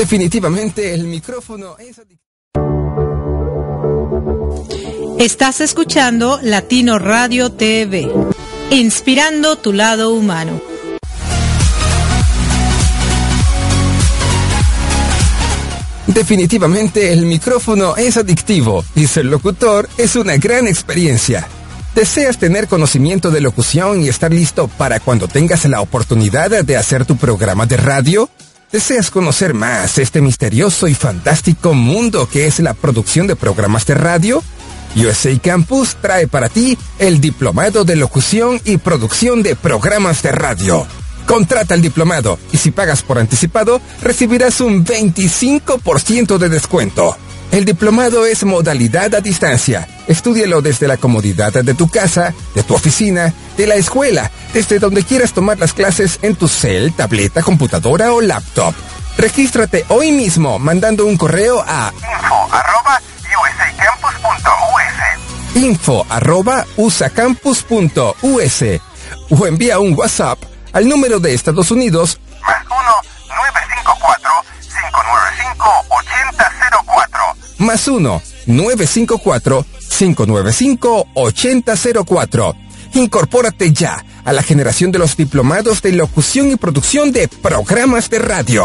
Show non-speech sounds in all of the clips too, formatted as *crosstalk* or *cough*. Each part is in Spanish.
Definitivamente el micrófono es Estás escuchando Latino Radio TV, inspirando tu lado humano. Definitivamente el micrófono es adictivo y ser locutor es una gran experiencia. ¿Deseas tener conocimiento de locución y estar listo para cuando tengas la oportunidad de hacer tu programa de radio? ¿Deseas conocer más este misterioso y fantástico mundo que es la producción de programas de radio? USA Campus trae para ti el Diplomado de Locución y Producción de Programas de Radio. Contrata el diplomado y si pagas por anticipado, recibirás un 25% de descuento. El diplomado es modalidad a distancia. Estúdialo desde la comodidad de tu casa, de tu oficina, de la escuela, desde donde quieras tomar las clases en tu cel, tableta, computadora o laptop. Regístrate hoy mismo mandando un correo a info arroba usacampus.us o envía un WhatsApp al número de Estados Unidos más 1 954 595 8004 más 1-954-595-8004. Incorpórate ya a la generación de los diplomados de locución y producción de programas de radio.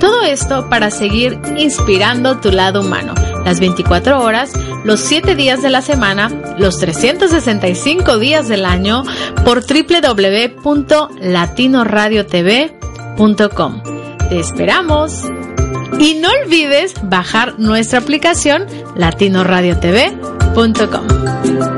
Todo esto para seguir inspirando tu lado humano. Las 24 horas, los 7 días de la semana, los 365 días del año por www.latinoradiotv.com. Te esperamos. Y no olvides bajar nuestra aplicación latinoradiotv.com.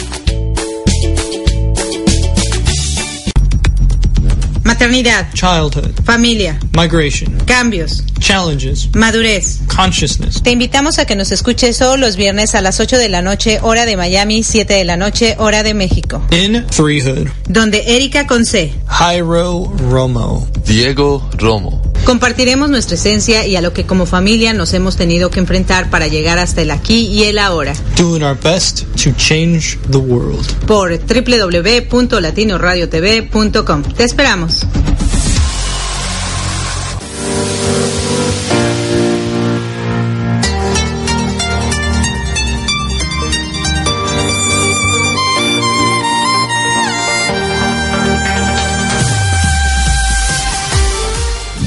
Maternidad. Childhood. Familia. Migration. Cambios. Challenges. Madurez. Consciousness. Te invitamos a que nos escuches todos los viernes a las 8 de la noche, hora de Miami, 7 de la noche, hora de México. In Threehood. Donde Erika Conce. Jairo Romo. Diego Romo. Compartiremos nuestra esencia y a lo que como familia nos hemos tenido que enfrentar para llegar hasta el aquí y el ahora. Doing our best to change the world. Por www.latinoradiotv.com. Te esperamos.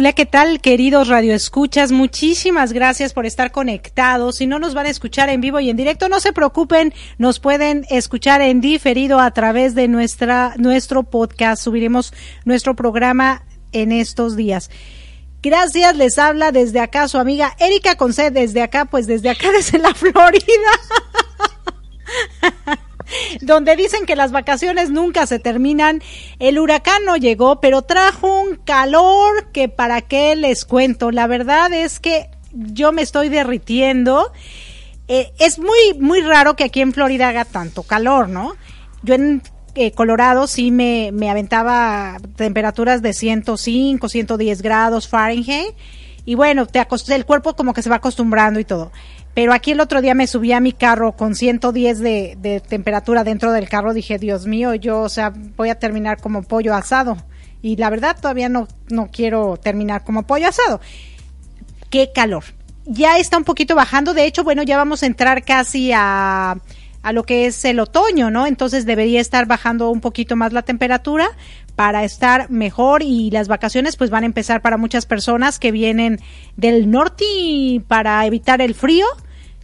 Hola, ¿qué tal, queridos radioescuchas? Muchísimas gracias por estar conectados. Si no nos van a escuchar en vivo y en directo, no se preocupen, nos pueden escuchar en diferido a través de nuestra nuestro podcast. Subiremos nuestro programa en estos días. Gracias, les habla desde acá su amiga Erika Conce, desde acá, pues desde acá, *laughs* desde la Florida. Donde dicen que las vacaciones nunca se terminan. El huracán no llegó, pero trajo un calor que para qué les cuento. La verdad es que yo me estoy derritiendo. Eh, es muy, muy raro que aquí en Florida haga tanto calor, ¿no? Yo en eh, Colorado sí me, me aventaba temperaturas de 105, 110 grados Fahrenheit. Y bueno, te el cuerpo como que se va acostumbrando y todo. Pero aquí el otro día me subí a mi carro con 110 de, de temperatura dentro del carro. Dije, Dios mío, yo, o sea, voy a terminar como pollo asado. Y la verdad todavía no, no quiero terminar como pollo asado. Qué calor. Ya está un poquito bajando. De hecho, bueno, ya vamos a entrar casi a, a lo que es el otoño, ¿no? Entonces debería estar bajando un poquito más la temperatura para estar mejor y las vacaciones pues van a empezar para muchas personas que vienen del norte y para evitar el frío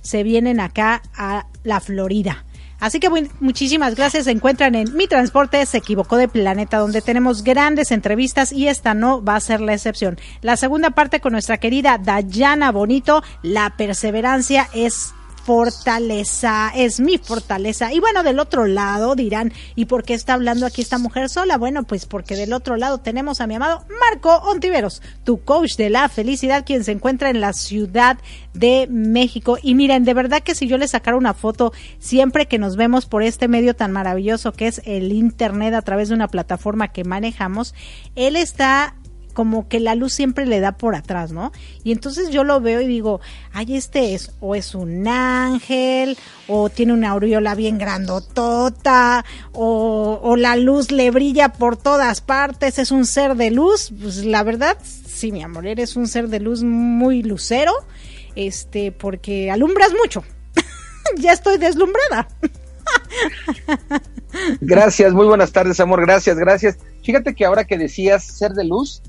se vienen acá a la Florida. Así que muchísimas gracias. Se encuentran en Mi Transporte se equivocó de planeta, donde tenemos grandes entrevistas y esta no va a ser la excepción. La segunda parte con nuestra querida Dayana Bonito, la perseverancia es fortaleza, es mi fortaleza. Y bueno, del otro lado dirán, ¿y por qué está hablando aquí esta mujer sola? Bueno, pues porque del otro lado tenemos a mi amado Marco Ontiveros, tu coach de la felicidad, quien se encuentra en la Ciudad de México. Y miren, de verdad que si yo le sacara una foto siempre que nos vemos por este medio tan maravilloso que es el Internet a través de una plataforma que manejamos, él está como que la luz siempre le da por atrás, ¿no? Y entonces yo lo veo y digo, ay, este es, o es un ángel, o tiene una aureola bien grandotota, o, o la luz le brilla por todas partes, es un ser de luz. Pues la verdad, sí, mi amor, eres un ser de luz muy lucero, este, porque alumbras mucho. *laughs* ya estoy deslumbrada. *laughs* Gracias, muy buenas tardes, amor. Gracias, gracias. Fíjate que ahora que decías ser de luz,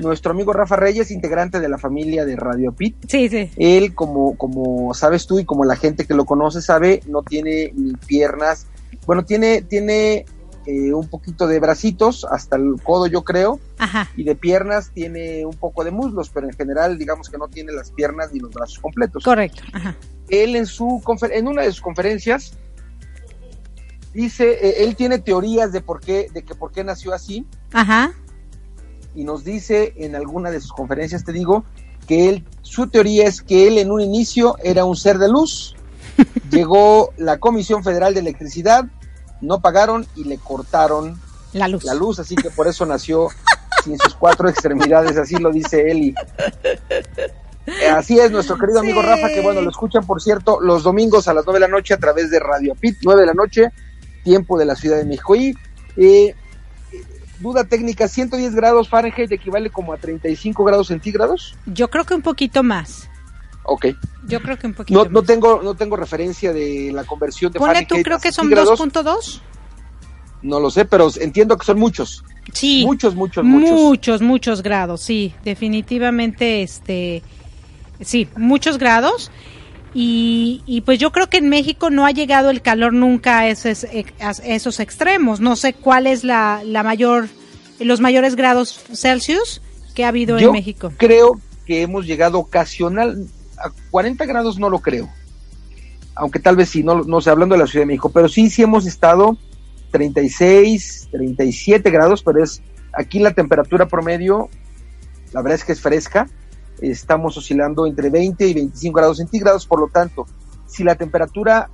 nuestro amigo Rafa Reyes, integrante de la familia de Radio Pit, sí, sí. él, como, como sabes tú y como la gente que lo conoce sabe, no tiene ni piernas. Bueno, tiene, tiene eh, un poquito de bracitos hasta el codo, yo creo, Ajá. y de piernas tiene un poco de muslos, pero en general, digamos que no tiene las piernas ni los brazos completos. Correcto. Ajá. Él en su en una de sus conferencias dice, eh, él tiene teorías de por qué, de que por qué nació así. Ajá. Y nos dice en alguna de sus conferencias, te digo, que él, su teoría es que él en un inicio era un ser de luz. *laughs* Llegó la Comisión Federal de Electricidad, no pagaron y le cortaron la luz. La luz, así que por eso nació sin sus cuatro extremidades, así lo dice él. Y, eh, así es, nuestro querido amigo. Rafa, que bueno, lo escuchan, por cierto, los domingos a las 9 de la noche a través de Radio Pit, 9 de la noche, tiempo de la Ciudad de México. Y eh, duda técnica, 110 grados Fahrenheit equivale como a 35 grados centígrados. Yo creo que un poquito más. Ok. Yo creo que un poquito No, no más. tengo no tengo referencia de la conversión de Ponle Fahrenheit tú, creo que son centígrados. 2.2. No lo sé, pero entiendo que son muchos. Sí. Muchos, muchos, muchos. Muchos, muchos grados, sí, definitivamente, este, sí, muchos grados. Y, y pues yo creo que en México no ha llegado el calor nunca a esos, a esos extremos. No sé cuál es la, la mayor, los mayores grados Celsius que ha habido Yo en México. creo que hemos llegado ocasional a 40 grados no lo creo. Aunque tal vez sí, no, no sé, hablando de la Ciudad de México, pero sí, sí hemos estado 36, 37 grados, pero es aquí la temperatura promedio, la verdad es que es fresca, estamos oscilando entre 20 y 25 grados centígrados, por lo tanto, si la temperatura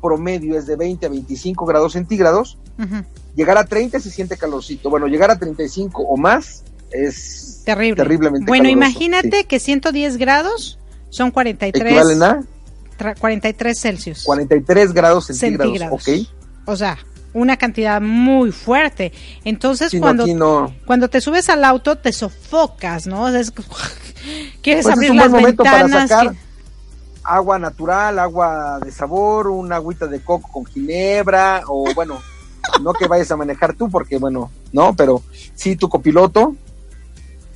promedio es de 20 a 25 grados centígrados, Ujú. llegar a 30 se siente calorcito. Bueno, llegar a 35 o más es Terrible. terriblemente Bueno, imagínate que 110 grados son 43, Equivalen a tra- 43 Celsius. 43 grados centígrados, Centígrados. ¿ok? O sea, una cantidad muy fuerte. Entonces, Sí, cuando, no. cuando te subes al auto, te sofocas, ¿no? Es- *laughs* quieres Pues es abrir un las buen momento para ventanas. sacar que- agua natural, agua de sabor, una agüita de coco con ginebra, o bueno, *laughs* no que vayas a manejar tú, porque bueno, no, pero sí tu copiloto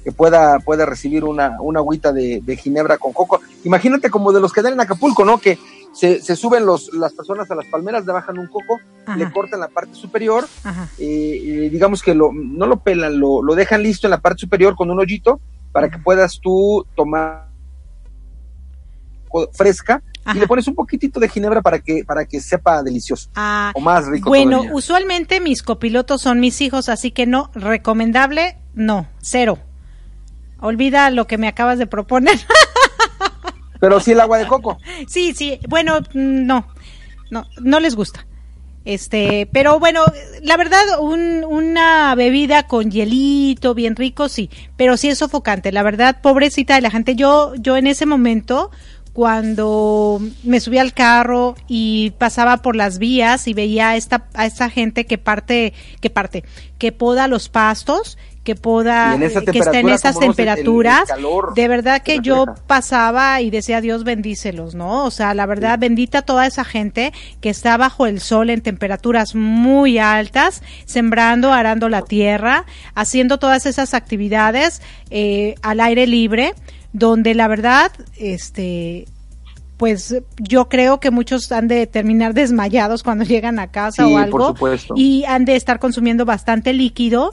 que pueda, pueda recibir una, una agüita de, de ginebra con coco. Imagínate como de los que dan en Acapulco, ¿no? Que se, se suben los, las personas a las palmeras, le bajan un coco, le cortan la parte superior, eh, eh, digamos que lo, no lo pelan, lo, lo dejan listo en la parte superior con un hoyito para que puedas tú tomar fresca Ajá. y le pones un poquitito de ginebra para que para que sepa delicioso Ah, o más rico bueno, todavía. usualmente mis copilotos son mis hijos, así que no, recomendable, no, cero. Olvida lo que me acabas de proponer. *laughs* pero sí el agua de coco *laughs* sí, sí, bueno, mm, no, no, no les gusta. Este, pero bueno, la verdad, un- una bebida con hielito, bien rico, sí, pero sí es sofocante. La verdad, pobrecita de la gente. Yo, yo en ese momento, cuando me subí al carro y pasaba por las vías y veía a esta, a esta gente que parte, que parte, que poda los pastos, que en esa que está en esas el- el temperaturas, calor de verdad que yo pasaba y decía Dios bendícelos, ¿no? O sea, la verdad bendita toda esa gente que está bajo el sol en temperaturas muy altas, sembrando, arando la tierra, haciendo todas esas actividades eh, al aire libre, donde la verdad, este, pues yo creo que muchos han de terminar desmayados cuando *laughs* llegan a casa Sí, o por algo supuesto. y han de estar consumiendo bastante líquido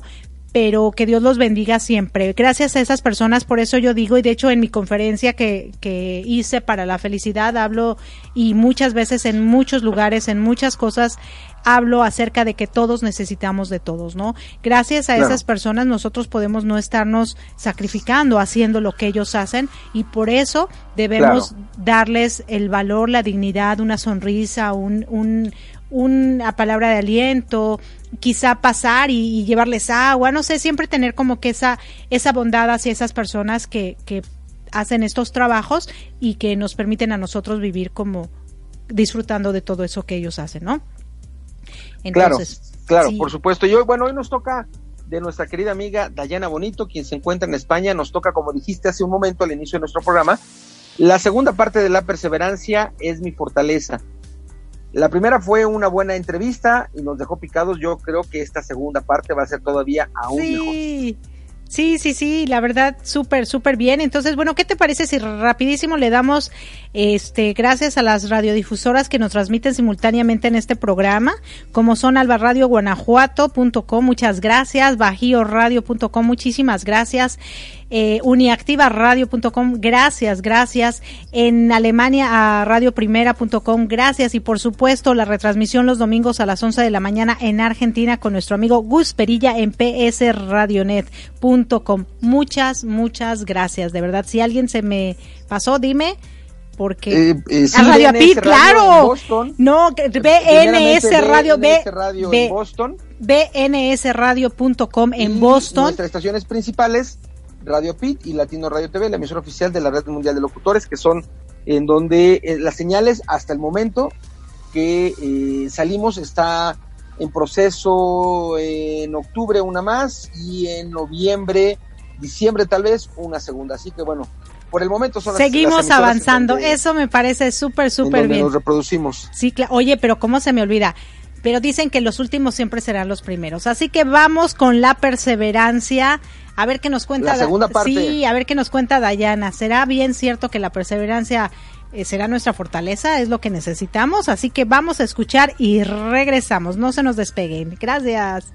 pero que Dios los bendiga siempre. Gracias a esas personas, por eso yo digo, y de hecho en mi conferencia que, que hice para la felicidad hablo y muchas veces en muchos lugares, en muchas cosas, hablo acerca de que todos necesitamos de todos, ¿no? Gracias a Claro. esas personas nosotros podemos no estarnos sacrificando, haciendo lo que ellos hacen y por eso debemos darles el valor, la dignidad, una sonrisa, un, un, una palabra de aliento, quizá pasar y, y llevarles agua, no sé, siempre tener como que esa, esa bondad hacia esas personas que, que hacen estos trabajos y que nos permiten a nosotros vivir como disfrutando de todo eso que ellos hacen, ¿no? Entonces, claro claro sí. por supuesto y hoy bueno hoy nos toca de nuestra querida amiga Dayana Bonito quien se encuentra en España nos toca como dijiste hace un momento al inicio de nuestro programa la segunda parte de la perseverancia es mi fortaleza la primera fue una buena entrevista y nos dejó picados. Yo creo que esta segunda parte va a ser todavía aún mejor. Sí, sí, sí, sí, la verdad, súper, súper bien. Entonces, bueno, ¿qué te parece si rapidísimo le damos, este, gracias a las radiodifusoras que nos transmiten simultáneamente en este programa, como son albarradioguanajuato.com, muchas gracias, bajioradio.com, muchísimas gracias, eh, uniactivaradio.com, gracias, gracias, en Alemania a radioprimera.com, gracias, y por supuesto la retransmisión los domingos a las 11 de la mañana en Argentina con nuestro amigo Gus Perilla en psradionet.com. Muchas, muchas gracias, de verdad, si alguien se me pasó, dime, porque... Eh, eh, sí, Radio BNS Pit, Radio claro. No, BNS Radio, BNS Radio B- en Boston. bnsradio.com en Boston. Nuestras estaciones principales, Radio Pit y Latino Radio TV, la emisora oficial de la Red Mundial de Locutores, que son en donde eh, las señales hasta el momento que eh, salimos está en proceso en octubre una más y en noviembre, diciembre tal vez una segunda. Así que bueno, por el momento son las Seguimos avanzando. donde- Eso me parece súper, súper bien. nos reproducimos. Sí, oye, pero ¿cómo se me olvida? Pero dicen que los últimos siempre serán los primeros. Así que vamos con la perseverancia. A ver qué nos cuenta. La segunda Da- parte. Sí, a ver qué nos cuenta Dayana. ¿Será bien cierto que la perseverancia eh, será nuestra fortaleza? Es lo que necesitamos. Así que vamos a escuchar y regresamos. No se nos despeguen. Gracias.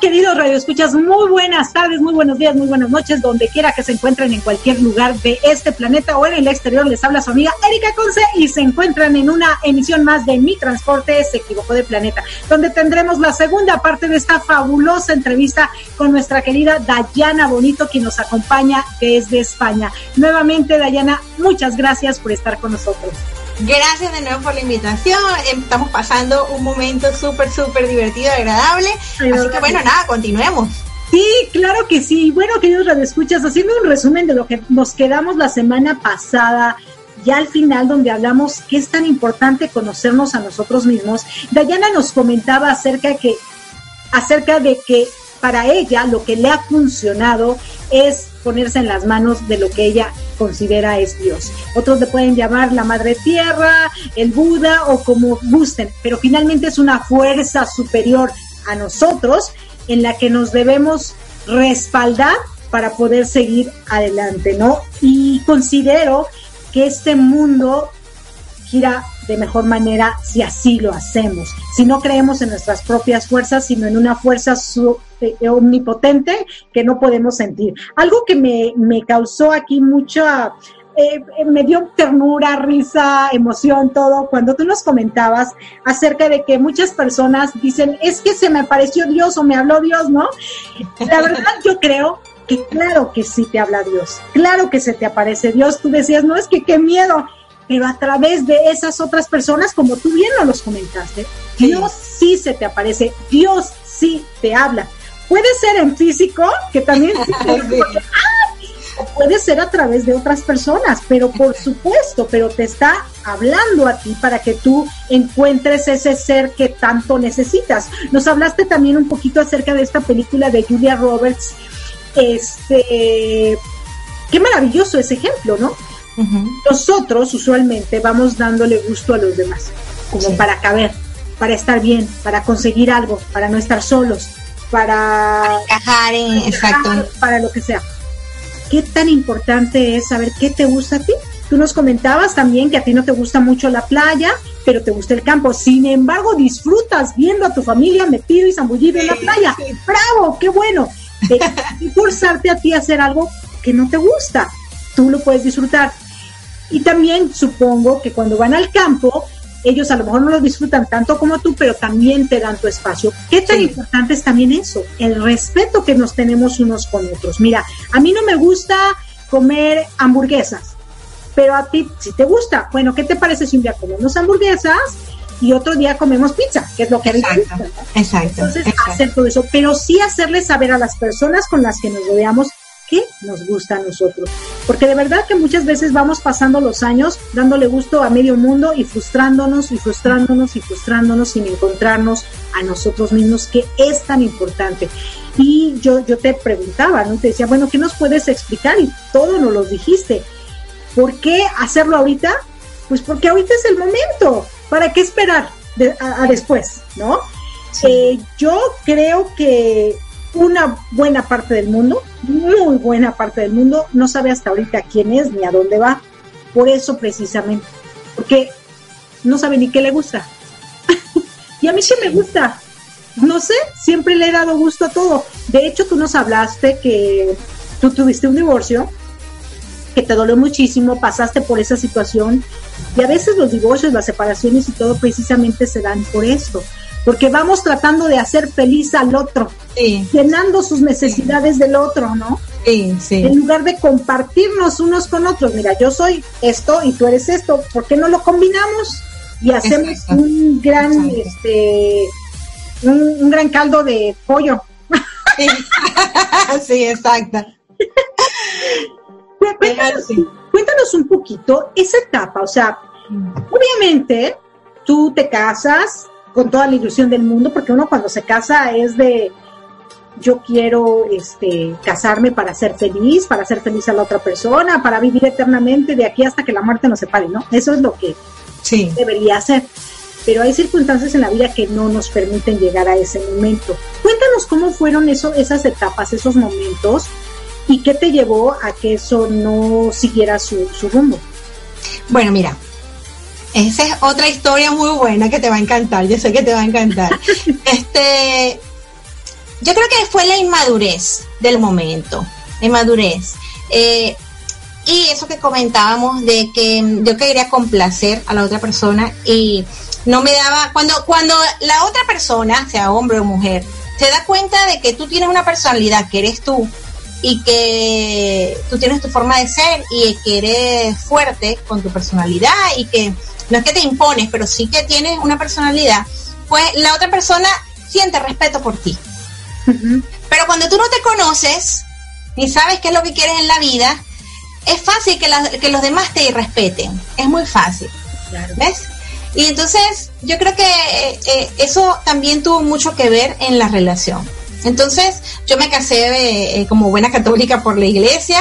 Queridos radioescuchas? Muy buenas tardes, muy buenos días, muy buenas noches, donde quiera que se encuentren en cualquier lugar de este planeta o en el exterior. Les habla su amiga Erika Conce y se encuentran en una emisión más de Mi Transporte se equivocó de planeta, donde tendremos la segunda parte de esta fabulosa entrevista con nuestra querida Dayana Bonito, quien nos acompaña desde España. Nuevamente, Dayana, muchas gracias por estar con nosotros. Gracias de nuevo por la invitación. Estamos pasando un momento súper, súper divertido agradable. Así que bueno, nada, continuemos. Sí, claro que sí. Bueno, queridos radioescuchas, haciendo un resumen de lo que nos quedamos la semana pasada, ya al final donde hablamos que es tan importante conocernos a nosotros mismos, Dayana nos comentaba acerca que acerca de que para ella lo que le ha funcionado es ponerse en las manos de lo que ella considera es Dios. Otros le pueden llamar la Madre Tierra, el Buda o como gusten, pero finalmente es una fuerza superior a nosotros en la que nos debemos respaldar para poder seguir adelante, ¿no? Y considero que este mundo gira de mejor manera si así lo hacemos. Si no creemos en nuestras propias fuerzas, sino en una fuerza eh, omnipotente que no podemos sentir. Algo que me, me causó aquí mucha, eh, me dio ternura, risa, emoción, todo, cuando tú nos comentabas acerca de que muchas personas dicen, es que se me apareció Dios o me habló Dios, ¿no? La verdad yo creo que claro que sí te habla Dios, claro que se te aparece Dios, tú decías, no es que qué miedo, pero a través de esas otras personas, como tú bien nos los comentaste, Dios sí se te aparece, Dios sí te habla. Puede ser en físico, que también *laughs* puede ser a través de otras personas, pero por supuesto, pero te está hablando a ti para que tú encuentres ese ser que tanto necesitas. Nos hablaste también un poquito acerca de esta película de Julia Roberts. Este, qué maravilloso ese ejemplo, ¿no? Nosotros usualmente vamos dándole gusto a los demás, como para caber, para estar bien, para conseguir algo, para no estar solos, para, encajar en, exacto. para lo que sea. ¿Qué tan importante es saber qué te gusta a ti? Tú nos comentabas también que a ti no te gusta mucho la playa, pero te gusta el campo. Sin embargo, disfrutas viendo a tu familia metido y zambullido en la playa. ¡Bravo! ¡Qué bueno! De *laughs* forzarte a ti a hacer algo que no te gusta. Tú lo puedes disfrutar. Y también supongo que cuando van al campo, ellos a lo mejor no lo disfrutan tanto como tú, pero también te dan tu espacio. ¿Qué tan importante es también eso? El respeto que nos tenemos unos con otros. Mira, a mí no me gusta comer hamburguesas, pero a ti si te gusta. Bueno, ¿qué te parece si un día comemos hamburguesas y otro día comemos pizza, que es lo que exacto, gusta, exacto, Entonces, hacer todo eso, pero sí hacerle saber a las personas con las que nos rodeamos qué nos gusta a nosotros. Porque de verdad que muchas veces vamos pasando los años dándole gusto a medio mundo y frustrándonos y frustrándonos y frustrándonos sin encontrarnos a nosotros mismos, que es tan importante. Y yo, yo te preguntaba, ¿no? Te decía, bueno, ¿qué nos puedes explicar? Y todo nos lo dijiste. ¿Por qué hacerlo ahorita? Pues porque ahorita es el momento. ¿Para qué esperar a, después? ¿No? Eh, yo creo que una buena parte del mundo, muy buena parte del mundo, no sabe hasta ahorita quién es ni a dónde va. Por eso precisamente, porque no sabe ni qué le gusta. *laughs* y a mí sí me gusta. No sé, siempre le he dado gusto a todo. De hecho, tú nos hablaste que tú tuviste un divorcio, que te dolió muchísimo, pasaste por esa situación. Y a veces los divorcios, las separaciones y todo precisamente se dan por esto porque vamos tratando de hacer feliz al otro, llenando sus necesidades del otro, ¿no? Sí, sí. En lugar de compartirnos unos con otros, mira, yo soy esto y tú eres esto, ¿por qué no lo combinamos? Y hacemos un gran, este, un, gran caldo de pollo. Sí, *laughs* exacto. cuéntanos, cuéntanos un poquito esa etapa, o sea, obviamente tú te casas, con toda la ilusión del mundo, porque uno cuando se casa es de yo quiero este casarme para ser feliz, para ser feliz a la otra persona, para vivir eternamente de aquí hasta que la muerte nos separe, ¿no? Eso es lo que sí. debería ser. Pero hay circunstancias en la vida que no nos permiten llegar a ese momento. Cuéntanos cómo fueron eso, esas etapas, esos momentos, y qué te llevó a que eso no siguiera su, su rumbo. Bueno, mira, esa es otra historia muy buena que te va a encantar, yo sé que te va a encantar. *laughs* este, yo creo que fue la inmadurez del momento, la inmadurez. Eh, y eso que comentábamos de que yo quería complacer a la otra persona y no me daba, cuando, cuando la otra persona, sea hombre o mujer, se da cuenta de que tú tienes una personalidad, que eres tú, y que tú tienes tu forma de ser y que eres fuerte con tu personalidad y que no es que te impones, pero sí que tienes una personalidad, pues la otra persona siente respeto por ti. Pero cuando tú no te conoces, ni sabes qué es lo que quieres en la vida, es fácil que, que los demás te irrespeten. Es muy fácil. ¿Ves? Y entonces yo creo que eh, eh, eso también tuvo mucho que ver en la relación. Entonces yo me casé eh, como buena católica por la iglesia.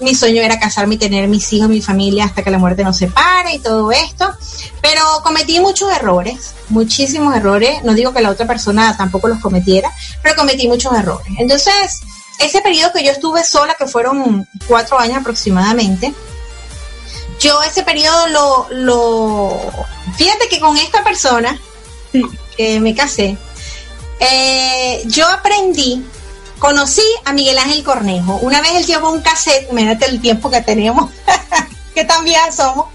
Mi sueño era casarme y tener mis hijos, mi familia hasta que la muerte nos separe y todo esto. Pero cometí muchos errores, muchísimos errores. No digo que la otra persona tampoco los cometiera, pero cometí muchos errores. Entonces, ese periodo que yo estuve sola, que fueron cuatro años aproximadamente, yo ese periodo lo, lo, fíjate que con esta persona que me casé, eh, yo aprendí, conocí a Miguel Ángel Cornejo. Una vez él llevó un cassette, imagínate el tiempo que tenemos, *laughs* que también somos.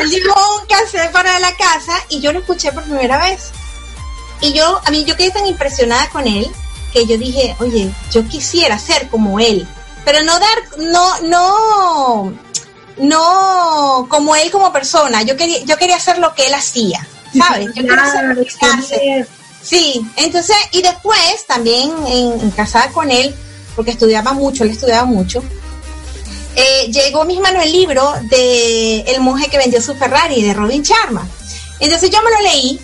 Él llevó un cassette para la casa y yo lo escuché por primera vez. Y yo, a mí yo quedé tan impresionada con él que yo dije, oye, yo quisiera ser como él, pero no dar, no, no, no como él como persona, yo quería, yo quería hacer lo que él hacía, ¿sabes? Yo quería hacer lo que hace. Sí, entonces, y después también en, casada con él, porque estudiaba mucho, él estudiaba mucho, eh, llegó mis manos el libro de El monje que vendió su Ferrari, de Robin Sharma. Entonces yo me lo leí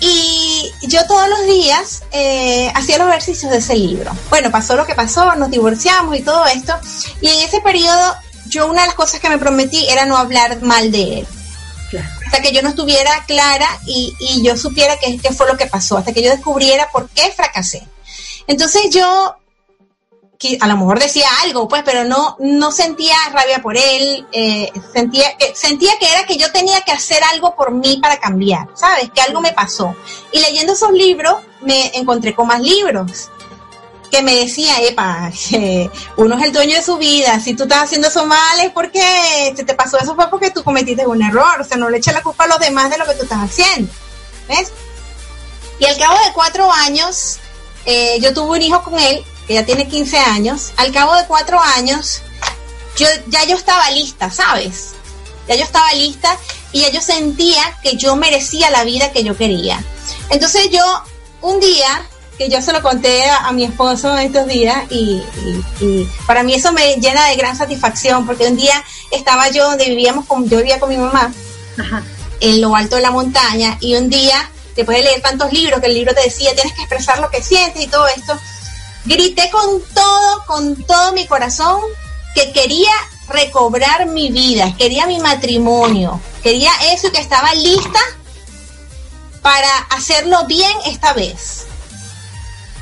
y yo todos los días eh, hacía los ejercicios de ese libro. Bueno, pasó lo que pasó, nos divorciamos y todo esto. Y en ese periodo, yo una de las cosas que me prometí era no hablar mal de él. Hasta que yo no estuviera clara y, yo supiera qué, fue lo que pasó, hasta que yo descubriera por qué fracasé. Entonces yo que a lo mejor decía algo, pues, pero no, no sentía rabia por él, eh, sentía, eh, sentía que era que yo tenía que hacer algo por mí para cambiar, ¿sabes? Que algo me pasó. Y leyendo esos libros, me encontré con más libros que me decía, epa, uno es el dueño de su vida, si tú estás haciendo eso mal es porque te, te pasó eso fue porque tú cometiste un error, o sea, no le eches la culpa a los demás de lo que tú estás haciendo, ¿ves? Y al cabo de cuatro años, eh, yo tuve un hijo con él que ya tiene 15 años, al cabo de cuatro años, yo, ya yo estaba lista, ¿sabes? Ya yo estaba lista y ya yo sentía que yo merecía la vida que yo quería. Entonces yo, un día, que yo se lo conté a, mi esposo estos días y, para mí eso me llena de gran satisfacción porque un día estaba yo donde vivíamos, con, yo vivía con mi mamá, en lo alto de la montaña y un día, después de leer tantos libros, que el libro te decía, tienes que expresar lo que sientes y todo esto, Grité con todo, con todo mi corazón que quería recobrar mi vida, quería mi matrimonio, quería eso y que estaba lista para hacerlo bien esta vez.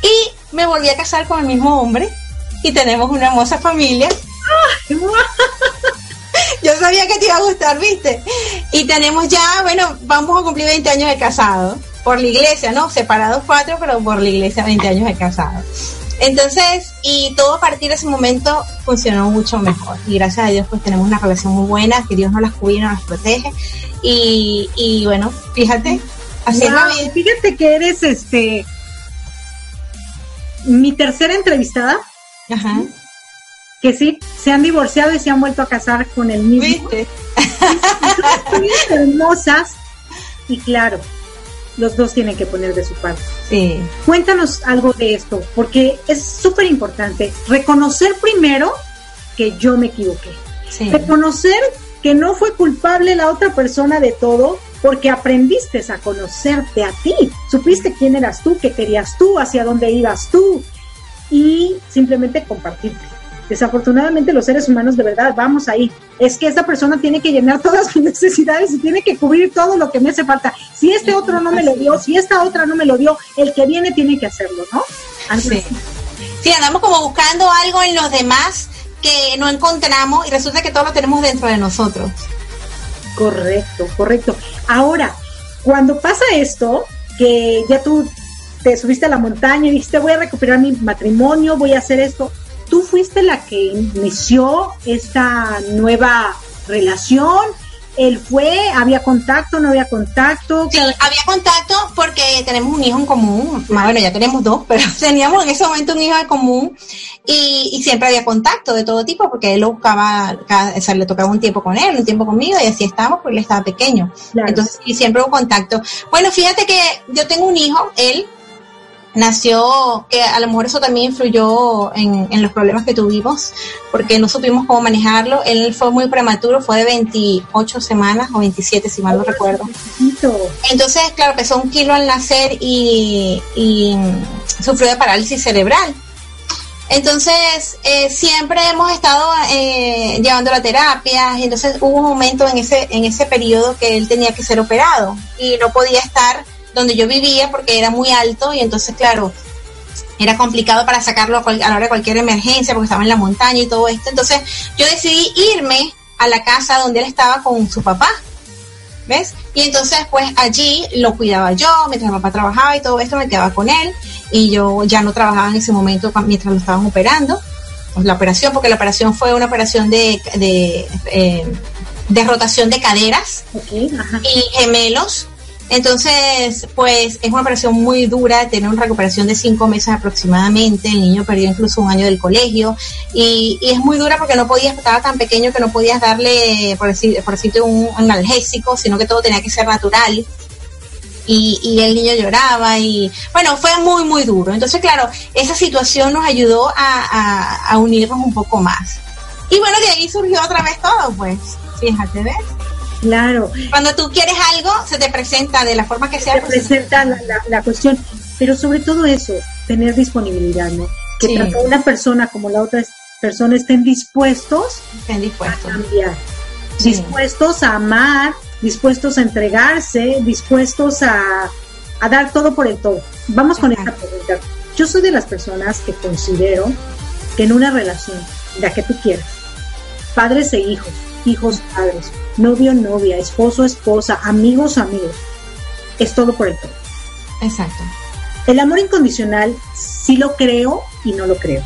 Y me volví a casar con el mismo hombre y tenemos una hermosa familia. *laughs* Yo sabía que te iba a gustar, ¿viste? Y tenemos ya, bueno, vamos a cumplir 20 años de casado por la iglesia, ¿no? Separados cuatro, pero por la iglesia 20 años de casado. Entonces, y todo a partir de ese momento funcionó mucho mejor. Y gracias a Dios, pues tenemos una relación muy buena, que Dios nos las cuida, nos las protege. Y, y bueno, fíjate, así es Fíjate que eres este mi tercera entrevistada. Ajá. Que sí, se han divorciado y se han vuelto a casar con el mismo. ¿Viste? *laughs* hermosas. Y claro, los dos tienen que poner de su parte. Sí. Cuéntanos algo de esto, porque es súper importante. Reconocer primero que yo me equivoqué. Reconocer que no fue culpable la otra persona de todo, porque aprendiste a conocerte a ti. Supiste quién eras tú, qué querías tú, hacia dónde ibas tú. Y simplemente compartirte. Desafortunadamente los seres humanos de verdad vamos ahí. Es que esta persona tiene que llenar todas mis *laughs* necesidades y tiene que cubrir todo lo que me hace falta. Si este otro no me lo dio, si esta otra no me lo dio, el que viene tiene que hacerlo, ¿no? Sí. sí, andamos como buscando algo en los demás que no encontramos y resulta que todo lo tenemos dentro de nosotros. Correcto, correcto. Ahora, cuando pasa esto, que ya tú te subiste a la montaña y dijiste, voy a recuperar mi matrimonio, voy a hacer esto. Tú fuiste la que inició esta nueva relación, él fue, había contacto, no había contacto. Sí, había contacto porque tenemos un hijo en común. Bueno, ya tenemos dos, *laughs* pero teníamos en ese momento un hijo en común y, siempre había contacto de todo tipo porque él lo buscaba, o sea, le tocaba un tiempo con él, un tiempo conmigo y así estábamos porque él estaba pequeño. Entonces, y siempre hubo contacto. Bueno, fíjate que yo tengo un hijo, él nació, que a lo mejor eso también influyó en, en, los problemas que tuvimos, porque no supimos cómo manejarlo. Él fue muy prematuro, fue de 28 semanas o 27, si mal no recuerdo. Entonces, claro, pesó un kilo al nacer y, y sufrió de parálisis cerebral. Entonces, eh, siempre hemos estado eh, llevando la terapia, y entonces hubo un momento en ese, en ese periodo que él tenía que ser operado y no podía estar donde yo vivía porque era muy alto y entonces, claro, era complicado para sacarlo a, la hora de cualquier emergencia porque estaba en la montaña y todo esto. Entonces yo decidí irme a la casa donde él estaba con su papá. ¿Ves? Y entonces pues allí lo cuidaba yo, mientras mi papá trabajaba y todo esto me quedaba con él y yo ya no trabajaba en ese momento mientras lo estaban operando, pues, la operación, porque la operación fue una operación de, de, eh, de rotación de caderas y gemelos entonces, pues es una operación muy dura, tiene una recuperación de cinco meses aproximadamente, el niño perdió incluso un año del colegio y, es muy dura porque no podías, estaba tan pequeño que no podías darle, por, decir, por decirte, un analgésico, sino que todo tenía que ser natural. Y, el niño lloraba y bueno, fue muy, muy duro. Entonces, claro, esa situación nos ayudó a, a unirnos un poco más. Y bueno, de ahí surgió otra vez todo, pues, fíjate, ¿ves? Claro. Cuando tú quieres algo, se te presenta de la forma que sea. Se presenta la, la, cuestión, pero sobre todo eso, tener disponibilidad, ¿no? Que tanto una persona como la otra persona estén dispuestos, estén dispuestos. a cambiar, dispuestos a amar, dispuestos a entregarse, dispuestos a, a dar todo por el todo. Vamos con esta pregunta. Yo soy de las personas que considero que en una relación, la que tú quieras, padres e hijos, hijos, padres, novio, novia, esposo, esposa, amigos, amigos. Es todo por el todo. Exacto. El amor incondicional sí lo creo y no lo creo.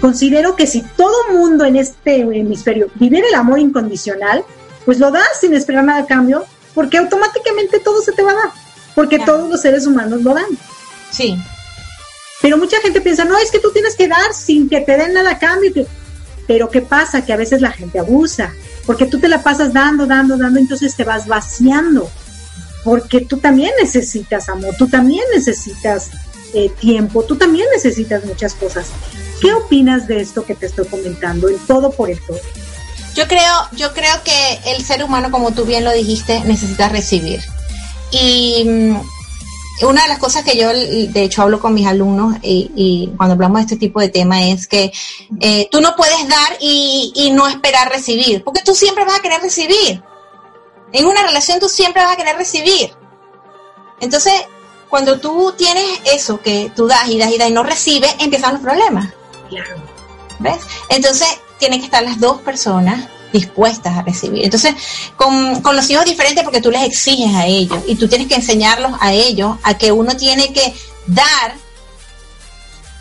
Considero que si todo mundo en este hemisferio viviera el amor incondicional, pues lo das sin esperar nada a cambio, porque automáticamente todo se te va a dar, porque todos los seres humanos lo dan. Sí. Pero mucha gente piensa, no, es que tú tienes que dar sin que te den nada a cambio. Pero ¿qué pasa? Que a veces la gente abusa porque tú te la pasas dando, dando, dando, entonces te vas vaciando, porque tú también necesitas amor, tú también necesitas eh, tiempo, tú también necesitas muchas cosas. ¿Qué opinas de esto que te estoy comentando, el todo por el todo? Yo creo, yo creo que el ser humano, como tú bien lo dijiste, necesita recibir. Y mm, una de las cosas que yo, de hecho, hablo con mis alumnos y, cuando hablamos de este tipo de tema es que eh, tú no puedes dar y, no esperar recibir, porque tú siempre vas a querer recibir. En una relación tú siempre vas a querer recibir. Entonces, cuando tú tienes eso, que tú das y das y das y no recibes, empiezan los problemas. ¿Ves? Entonces, tienen que estar las dos personas dispuestas a recibir. Entonces, con, con, los hijos es diferente porque tú les exiges a ellos y tú tienes que enseñarlos a ellos a que uno tiene que dar,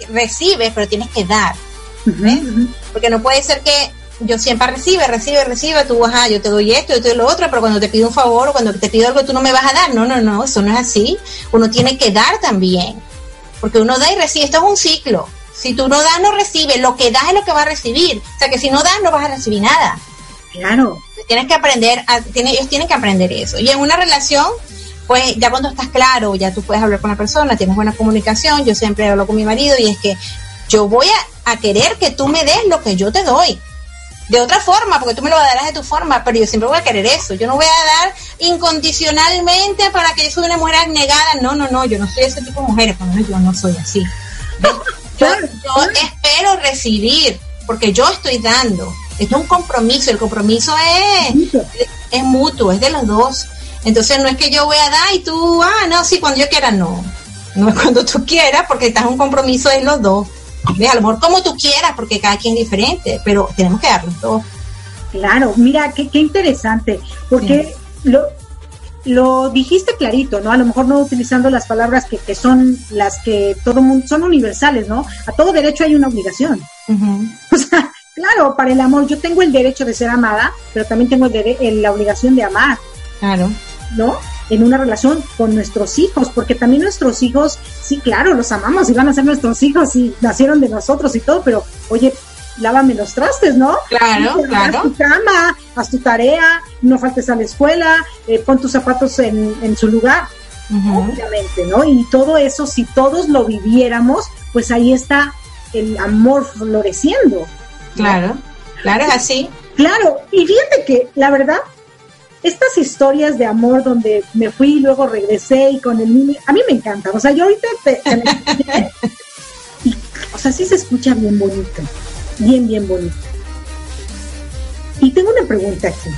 recibe, pero tienes que dar. Porque no puede ser que yo siempre recibe, recibe, recibe, tú, ajá, yo te doy esto, yo te doy lo otro, pero cuando te pido un favor o cuando te pido algo tú no me vas a dar. No, no, no, eso no es así. Uno tiene que dar también. Porque uno da y recibe, esto es un ciclo. Si tú no das, no recibes. Lo que das es lo que vas a recibir. O sea que si no das, no vas a recibir nada. Claro. Tienes que aprender, a, ellos tienen que aprender eso. Y en una relación, pues ya cuando estás claro, ya tú puedes hablar con la persona, tienes buena comunicación. Yo siempre hablo con mi marido y es que yo voy a, querer que tú me des lo que yo te doy de otra forma, porque tú me lo darás de tu forma, pero yo siempre voy a querer eso. Yo no voy a dar incondicionalmente para que yo soy una mujer abnegada. No, no, no, yo no soy ese tipo de mujer, yo no soy así. *laughs* yo espero recibir, porque yo estoy dando. Esto es un compromiso, el compromiso es, es mutuo, es de los dos. Entonces no es que yo voy a dar y tú, ah, no, sí, cuando yo quiera, no. No es cuando tú quieras, porque estás en un compromiso de los dos. A lo mejor como tú quieras, porque cada quien es diferente, pero tenemos que darlo todo. Claro, mira, qué, qué interesante, porque lo, lo dijiste clarito, ¿no? A lo mejor no utilizando las palabras que, que son las que todo mundo, son universales, ¿no? A todo derecho hay una obligación. *laughs* O sea, claro, para el amor yo tengo el derecho de ser amada, pero también tengo el la obligación de amar, Claro. ¿no? En una relación con nuestros hijos, porque también nuestros hijos, sí, claro, los amamos y van a ser nuestros hijos y nacieron de nosotros y todo, pero oye, lávame los trastes, ¿no? Claro, Haz claro. tu cama, haz tu tarea, no faltes a la escuela, eh, pon tus zapatos en, en su lugar, obviamente, ¿no? Y todo eso, si todos lo viviéramos, pues ahí está el amor floreciendo. Claro. Claro, es así. Claro, y fíjate que la verdad, estas historias de amor donde me fui y luego regresé y con el niño, a mí me encantan. O sea, yo ahorita te, te me escuché *laughs* y, o sea, sí se escucha bien bonito, bien, bien bonito. Y tengo una pregunta aquí.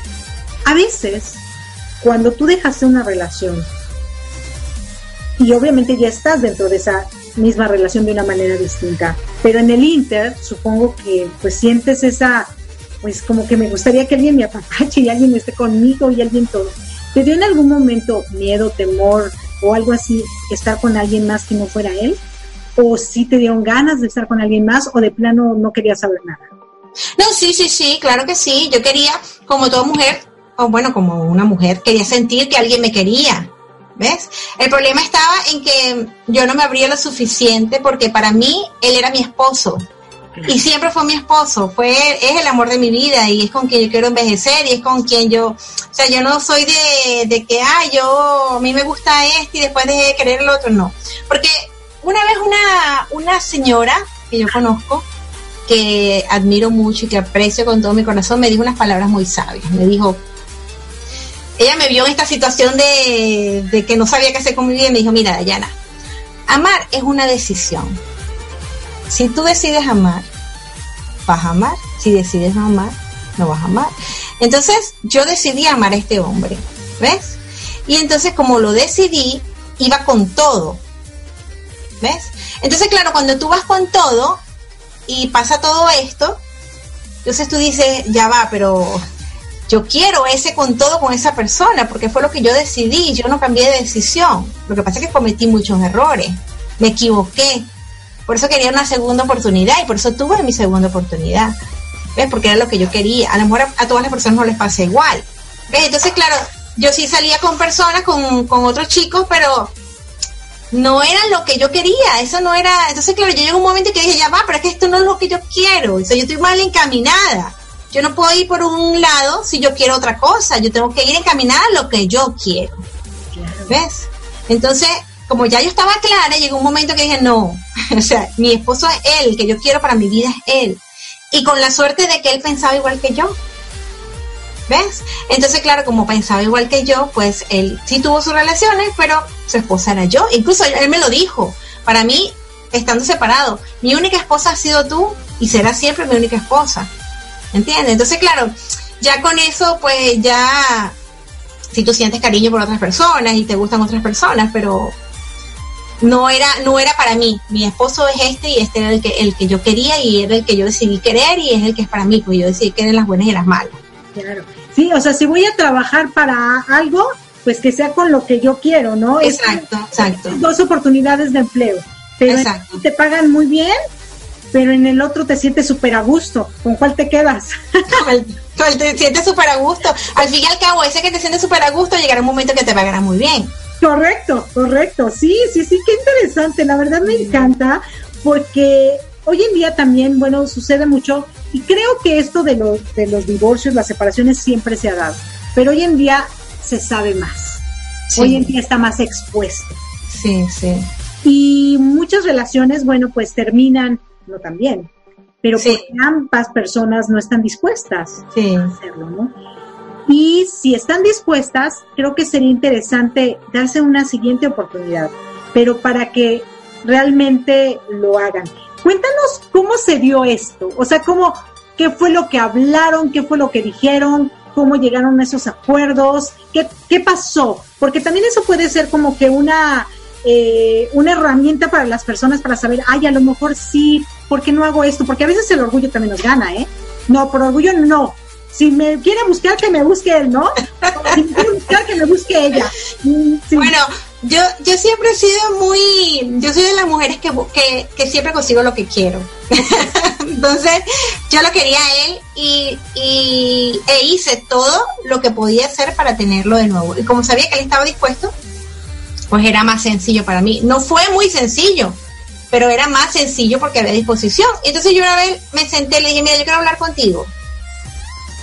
A veces, cuando tú dejaste una relación y obviamente ya estás dentro de esa misma relación de una manera distinta, pero en el Inter supongo que pues sientes esa pues como que me gustaría que alguien me apapache y alguien esté conmigo y alguien todo. ¿Te dio en algún momento miedo, temor o algo así estar con alguien más que no fuera él? ¿O sí te dieron ganas de estar con alguien más o de plano no querías saber nada? No, sí, sí, sí, claro que sí. Yo quería, como toda mujer, o bueno, como una mujer, quería sentir que alguien me quería. ¿Ves? El problema estaba en que yo no me abría lo suficiente porque para mí él era mi esposo. Y siempre fue mi esposo, fue es el amor de mi vida y es con quien yo quiero envejecer y es con quien yo, o sea, yo no soy de, de que, ah, yo, a mí me gusta este y después de querer el otro, no. Porque una vez una, una señora que yo conozco, que admiro mucho y que aprecio con todo mi corazón, me dijo unas palabras muy sabias. Me dijo, ella me vio en esta situación de, que no sabía qué hacer con mi vida y me dijo, mira, Dayana, amar es una decisión. Si tú decides amar, vas a amar. Si decides no amar, no vas a amar. Entonces yo decidí amar a este hombre, ¿ves? Y entonces como lo decidí, iba con todo, ¿ves? Entonces claro, cuando tú vas con todo y pasa todo esto, entonces tú dices, ya va, pero yo quiero ese con todo con esa persona, porque fue lo que yo decidí, yo no cambié de decisión. Lo que pasa es que cometí muchos errores, me equivoqué. Por eso quería una segunda oportunidad y por eso tuve mi segunda oportunidad. ¿Ves? Porque era lo que yo quería. A lo mejor a, a todas las personas no les pasa igual. ¿Ves? Entonces, claro, yo sí salía con personas, con, con otros chicos, pero no era lo que yo quería, eso no era, entonces claro, yo llegó un momento que dije, ya va, pero es que esto no es lo que yo quiero, o yo estoy mal encaminada, yo no puedo ir por un lado si yo quiero otra cosa, yo tengo que ir encaminada a lo que yo quiero, ¿ves? Entonces, como ya yo estaba clara, llegó un momento que dije, no, *laughs* o sea, mi esposo es él, el que yo quiero para mi vida es él, y con la suerte de que él pensaba igual que yo, ¿Ves? Entonces, claro, como pensaba igual que yo, pues él sí tuvo sus relaciones, pero su esposa era yo. Incluso él me lo dijo. Para mí, estando separado, mi única esposa ha sido tú y será siempre mi única esposa. ¿Entiendes? Entonces, claro, ya con eso, pues ya, si tú sientes cariño por otras personas y te gustan otras personas, pero no era, no era para mí. Mi esposo es este y este era el que, el que yo quería y era el que yo decidí querer y es el que es para mí, pues yo decidí querer las buenas y las malas. Claro. Sí, o sea, si voy a trabajar para algo, pues que sea con lo que yo quiero, ¿no? Exacto, Es- exacto. Dos oportunidades de empleo. Pero te pagan muy bien, pero en el otro te sientes súper a gusto. ¿Con cuál te quedas? *laughs* Con el te sientes súper a gusto. Al fin y al cabo, ese que te sientes súper a gusto, llegará un momento que te pagará muy bien. Correcto, correcto. Sí, sí, sí, qué interesante. La verdad me encanta porque hoy en día también, bueno, sucede mucho y creo que esto de los, de los divorcios, las separaciones siempre se ha dado, pero hoy en día se sabe más. Sí. Hoy en día está más expuesto. Sí, sí. Y muchas relaciones, bueno, pues terminan, no tan bien, pero Sí. porque ambas personas no están dispuestas Sí. a hacerlo, ¿no? Y si están dispuestas, creo que sería interesante darse una siguiente oportunidad, pero para que realmente lo hagan. Cuéntanos cómo se dio esto, o sea, cómo, qué fue lo que hablaron, qué fue lo que dijeron, cómo llegaron a esos acuerdos, qué, qué pasó, porque también eso puede ser como que una, eh, una herramienta para las personas para saber, ay, a lo mejor sí, ¿por qué no hago esto? Porque a veces el orgullo también nos gana, ¿eh? No, por orgullo no, si me quiere buscar, que me busque él, ¿no? Si me quiere buscar, que me busque ella. Mm. Bueno, yo, yo siempre he sido muy, yo soy de las mujeres que, que, siempre consigo lo que quiero. *laughs* Entonces, yo lo quería él y, y e hice todo lo que podía hacer para tenerlo de nuevo. Y como sabía que él estaba dispuesto, pues era más sencillo para mí. No fue muy sencillo, pero era más sencillo porque había disposición. Entonces yo una vez me senté y le dije, mira, yo quiero hablar contigo.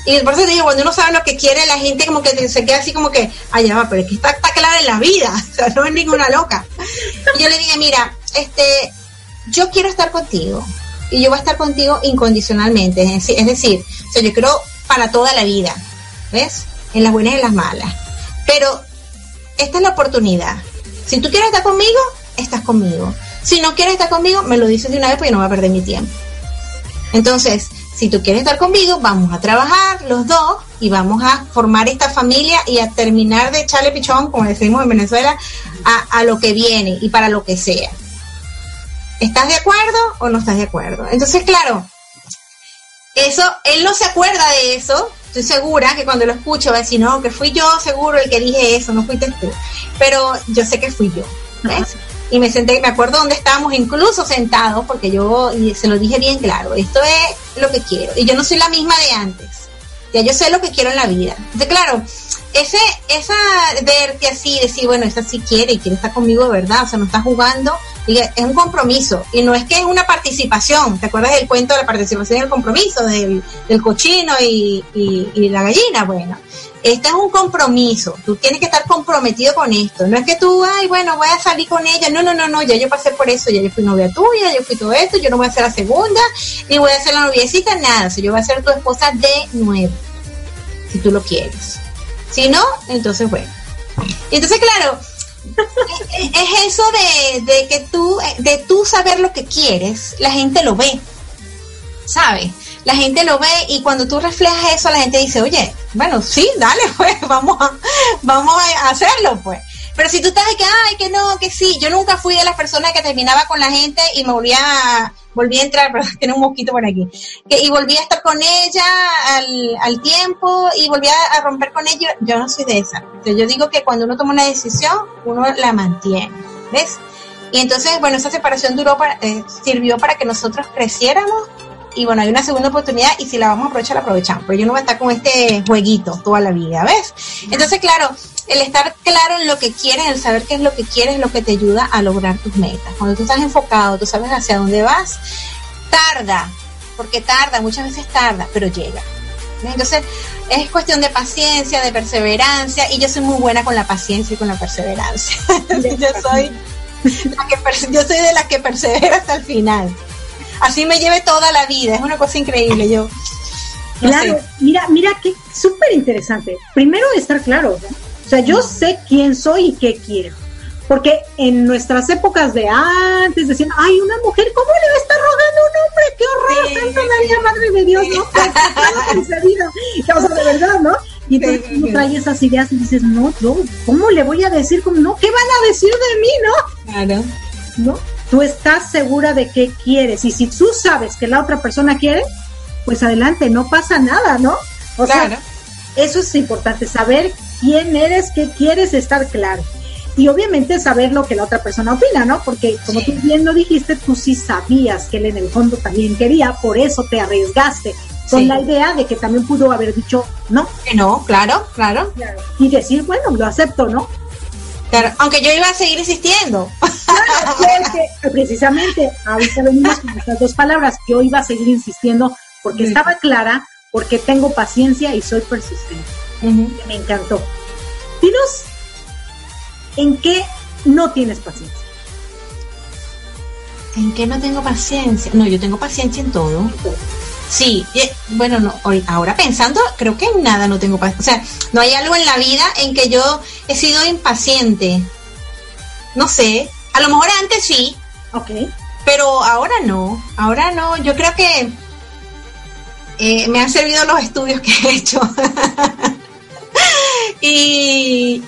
Y por eso te digo, cuando uno sabe lo que quiere, la gente como que se queda así como que, allá va, pero es que está, está claro en la vida, *laughs* o sea, no es ninguna loca. Y yo le dije, mira, este, yo quiero estar contigo y yo voy a estar contigo incondicionalmente, es decir, es decir, o sea, yo quiero para toda la vida, ¿ves? En las buenas y en las malas. Pero esta es la oportunidad. Si tú quieres estar conmigo, estás conmigo. Si no quieres estar conmigo, me lo dices de una vez porque no voy a perder mi tiempo. Entonces, si tú quieres estar conmigo, vamos a trabajar los dos y vamos a formar esta familia y a terminar de echarle pichón, como decimos en Venezuela, a, a lo que viene y para lo que sea. ¿Estás de acuerdo o no estás de acuerdo? Entonces, claro, eso, él no se acuerda de eso. Estoy segura que cuando lo escucho va a decir, no, que fui yo seguro el que dije eso, no fuiste tú. Pero yo sé que fui yo. ¿ves? Y me senté, me acuerdo dónde estábamos incluso sentados, porque yo y se lo dije bien claro, esto es lo que quiero. Y yo no soy la misma de antes. Ya yo sé lo que quiero en la vida. Entonces, claro, ese, esa verte así, decir, bueno, esta sí quiere y quiere estar conmigo de verdad, o sea, no está jugando, y es un compromiso. Y no es que es una participación, ¿te acuerdas del cuento de la participación y el compromiso, del, del cochino y, y, y la gallina? Bueno, este es un compromiso, tú tienes que estar comprometido con esto. No es que tú, ay, bueno, voy a salir con ella. No, no, no, no, ya yo pasé por eso, ya yo fui novia tuya, yo fui todo esto, yo no voy a ser la segunda, ni voy a ser la noviecita, nada. O sea, yo voy a ser tu esposa de nuevo, si tú lo quieres. Si no, entonces bueno. Entonces, claro, es, es eso de, de que tú, de tú saber lo que quieres, la gente lo ve, ¿sabes? La gente lo ve y cuando tú reflejas eso, la gente dice, oye, bueno, sí, dale, *laughs* pues, vamos a, vamos a hacerlo, pues. Pero si tú estás de que, ay, que no, que sí, yo nunca fui de las personas que terminaba con la gente y me volvía a, volví a entrar, *laughs* pero tiene un mosquito por aquí, que, y volví a estar con ella al, al tiempo y volví a, romper con ella, yo no soy de esa. Sea, yo digo que cuando uno toma una decisión, uno la mantiene, ¿ves? Y entonces, bueno, esa separación duró para, eh, sirvió para que nosotros creciéramos y bueno, hay una segunda oportunidad y si la vamos a aprovechar, la aprovechamos. Pero yo no voy a estar con este jueguito toda la vida, ¿ves? Entonces, claro, el estar claro en lo que quieres, el saber qué es lo que quieres, es lo que te ayuda a lograr tus metas. Cuando tú estás enfocado, tú sabes hacia dónde vas, tarda, porque tarda, muchas veces tarda, pero llega. Entonces, es cuestión de paciencia, de perseverancia, y yo soy muy buena con la paciencia y con la perseverancia. *laughs* yo soy la que yo soy de las que persevera hasta el final. Así me lleve toda la vida, es una cosa increíble. Yo, no Claro, sé. mira, mira qué súper interesante. Primero estar claro, ¿no? O sea, yo sé quién soy y qué quiero. Porque en nuestras épocas de antes decían, ay, una mujer, ¿cómo le va a estar rogando a un hombre? ¡Qué horror! Sí, ¡Santa sí, María, Madre de Dios! ¿no? O sea, de verdad, ¿no? Y entonces Sí, sí, uno sí. trae esas ideas y dices, no, yo, ¿cómo le voy a decir? ¿Cómo no? ¿Qué van a decir de mí, no? Claro. ¿no? Tú estás segura de qué quieres y si tú sabes que la otra persona quiere, pues adelante, no pasa nada, ¿no? O Claro. sea, eso es importante, saber quién eres, qué quieres, estar claro. Y obviamente saber lo que la otra persona opina, ¿no? Porque como Sí. tú bien lo dijiste, tú sí sabías que él en el fondo también quería, por eso te arriesgaste con Sí. la idea de que también pudo haber dicho no Que no, claro, claro, y decir, bueno, lo acepto, ¿no? Claro. Aunque yo iba a seguir insistiendo. Porque *laughs* precisamente ahorita venimos con estas dos palabras. Yo iba a seguir insistiendo porque estaba clara, porque tengo paciencia y soy persistente. Me encantó. Dinos, ¿en qué no tienes paciencia? ¿En qué no tengo paciencia? No, yo tengo paciencia en todo. Sí, bueno, no, ahora pensando, creo que en nada no tengo paciencia. O sea, no hay algo en la vida en que yo he sido impaciente. No sé, a lo mejor antes sí, Ok. pero ahora no. Ahora no, yo creo que eh, me han servido los estudios que he hecho. *laughs* y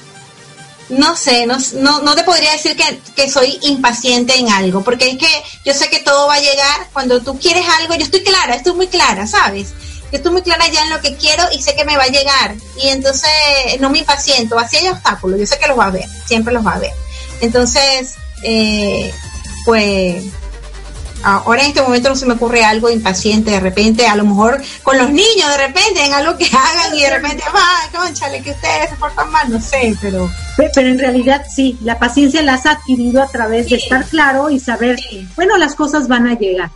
no sé, no, no, no te podría decir que, que soy impaciente en algo, porque es que yo sé que todo va a llegar cuando tú quieres algo, yo estoy clara, estoy muy clara, ¿sabes? yo estoy muy clara ya en lo que quiero y sé que me va a llegar. Y entonces no me impaciento. Así hay obstáculos, yo sé que los va a haber, siempre los va a haber. Entonces, eh, pues ahora en este momento no se me ocurre algo impaciente de repente, a lo mejor con los niños de repente en algo que *laughs* hagan y de repente, va, conchale, que ustedes se portan mal, no sé, pero... Pero en realidad sí, la paciencia la has adquirido a través de estar claro y saber, bueno, las cosas van a llegar.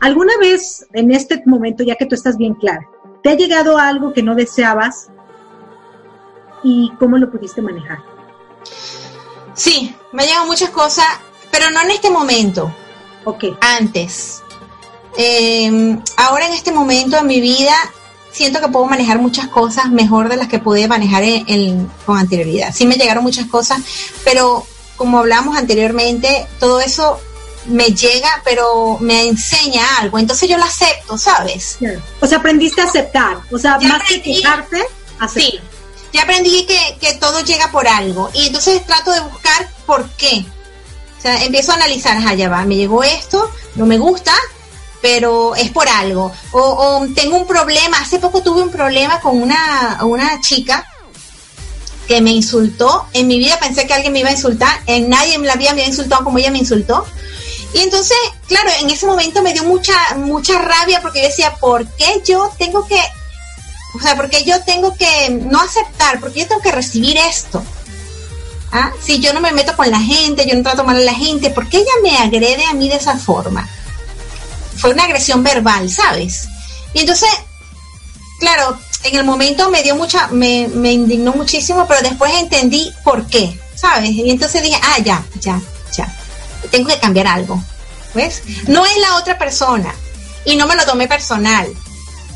¿Alguna vez en este momento, ya que tú estás bien clara, te ha llegado algo que no deseabas y cómo lo pudiste manejar? Sí, me han llegado muchas cosas, pero no en este momento. Ok. Antes. Eh, ahora en este momento de mi vida siento que puedo manejar muchas cosas mejor de las que pude manejar en, con anterioridad. Sí me llegaron muchas cosas, pero como hablamos anteriormente, todo eso me llega, pero me enseña algo. Entonces yo lo acepto, ¿sabes? O sea, aprendiste a aceptar. O sea, más que quejarte, Sí, ya aprendí que, que todo llega por algo. Y entonces trato de buscar por qué. O sea, empiezo a analizar, allá va, me llegó esto, no me gusta, pero es por algo. O, tengo un problema, hace poco tuve un problema con una, una chica que me insultó. En mi vida pensé que alguien me iba a insultar, en nadie en la vida me había insultado como ella me insultó. Y entonces, claro, en ese momento me dio mucha, mucha rabia porque yo decía, ¿por qué yo tengo que, o sea, porque yo tengo que no aceptar, porque yo tengo que recibir esto? ¿Ah? Si yo no me meto con la gente, yo no trato mal a la gente, ¿por qué ella me agrede a mí de esa forma? Fue una agresión verbal, ¿sabes? Y entonces, claro, en el momento me dio mucha, me, me indignó muchísimo, pero después entendí por qué, ¿sabes? Y entonces dije, ah, ya, ya, ya, tengo que cambiar algo, ¿ves? No es la otra persona y no me lo tomé personal,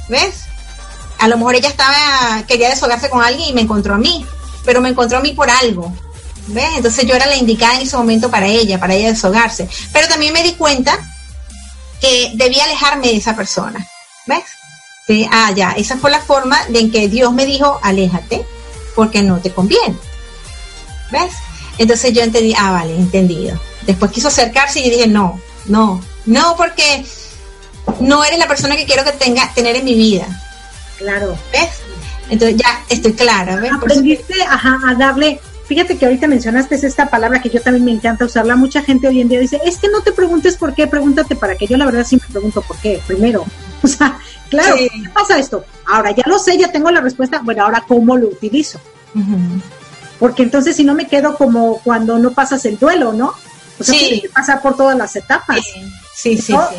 ¿ves? A lo mejor ella estaba, quería deshogarse con alguien y me encontró a mí, pero me encontró a mí por algo, ¿Ves? Entonces yo era la indicada en ese momento para ella, para ella deshogarse. Pero también me di cuenta que debía alejarme de esa persona. ¿Ves? Sí, ah, ya, esa fue la forma de en que Dios me dijo, aléjate, porque no te conviene. ¿Ves? Entonces yo entendí, ah, vale, entendido. Después quiso acercarse y dije, no, no, no, porque no eres la persona que quiero que tenga, tener en mi vida. Claro. ¿Ves? Entonces ya estoy clara. ¿ves? Aprendiste ajá, a darle Fíjate que ahorita mencionaste esta palabra que yo también me encanta usarla. Mucha gente hoy en día dice, es que no te preguntes por qué, pregúntate para qué. Yo la verdad sí me pregunto por qué, primero. *laughs* O sea, claro, ¿qué pasa esto? Ahora ya lo sé, ya tengo la respuesta. Bueno, ahora cómo lo utilizo. Porque entonces si no me quedo como cuando no pasas el duelo, ¿no? O sea, tienes que pasar por todas las etapas. Sí, sí,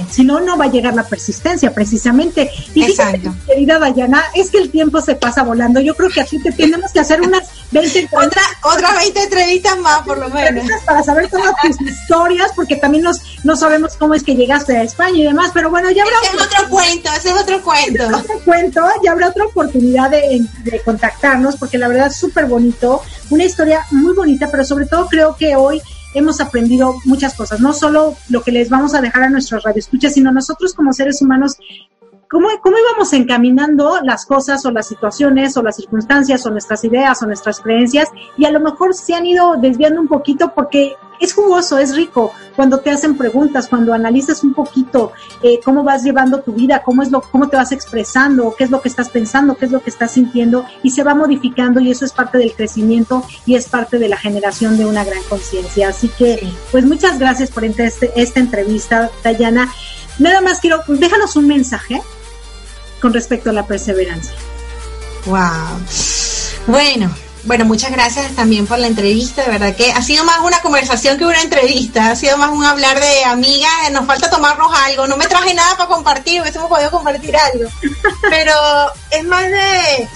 Si no, no va a llegar la persistencia, precisamente. Y Exacto. querida Dayana, es que el tiempo se pasa volando. Yo creo que aquí te tenemos que hacer unas 20 *laughs* Otra, otras 20 entrevistas más, por lo menos. Para saber todas tus *laughs* historias, porque también nos, no sabemos cómo es que llegaste a España y demás. Pero bueno, ya habrá. Ese es otro cuento, ese es otro cuento. Es *laughs* otro cuento, ya habrá otra oportunidad de, de contactarnos, porque la verdad es súper bonito. Una historia muy bonita, pero sobre todo creo que hoy hemos aprendido muchas cosas, no solo lo que les vamos a dejar a nuestros radioescuchas, sino nosotros como seres humanos ¿Cómo, ¿Cómo, íbamos encaminando las cosas o las situaciones o las circunstancias o nuestras ideas o nuestras creencias y a lo mejor se han ido desviando un poquito porque es jugoso, es rico cuando te hacen preguntas, cuando analizas un poquito eh, cómo vas llevando tu vida, cómo es lo, cómo te vas expresando, qué es lo que estás pensando, qué es lo que estás sintiendo y se va modificando y eso es parte del crecimiento y es parte de la generación de una gran conciencia. Así que, pues muchas gracias por este, esta entrevista, Dayana. Nada más quiero, pues, déjanos un mensaje con respecto a la perseverancia. Wow. Bueno, bueno, muchas gracias también por la entrevista, de verdad que ha sido más una conversación que una entrevista, ha sido más un hablar de amigas, nos falta tomarnos algo, no me traje nada para compartir, hubiésemos podido compartir algo, *laughs* pero es más de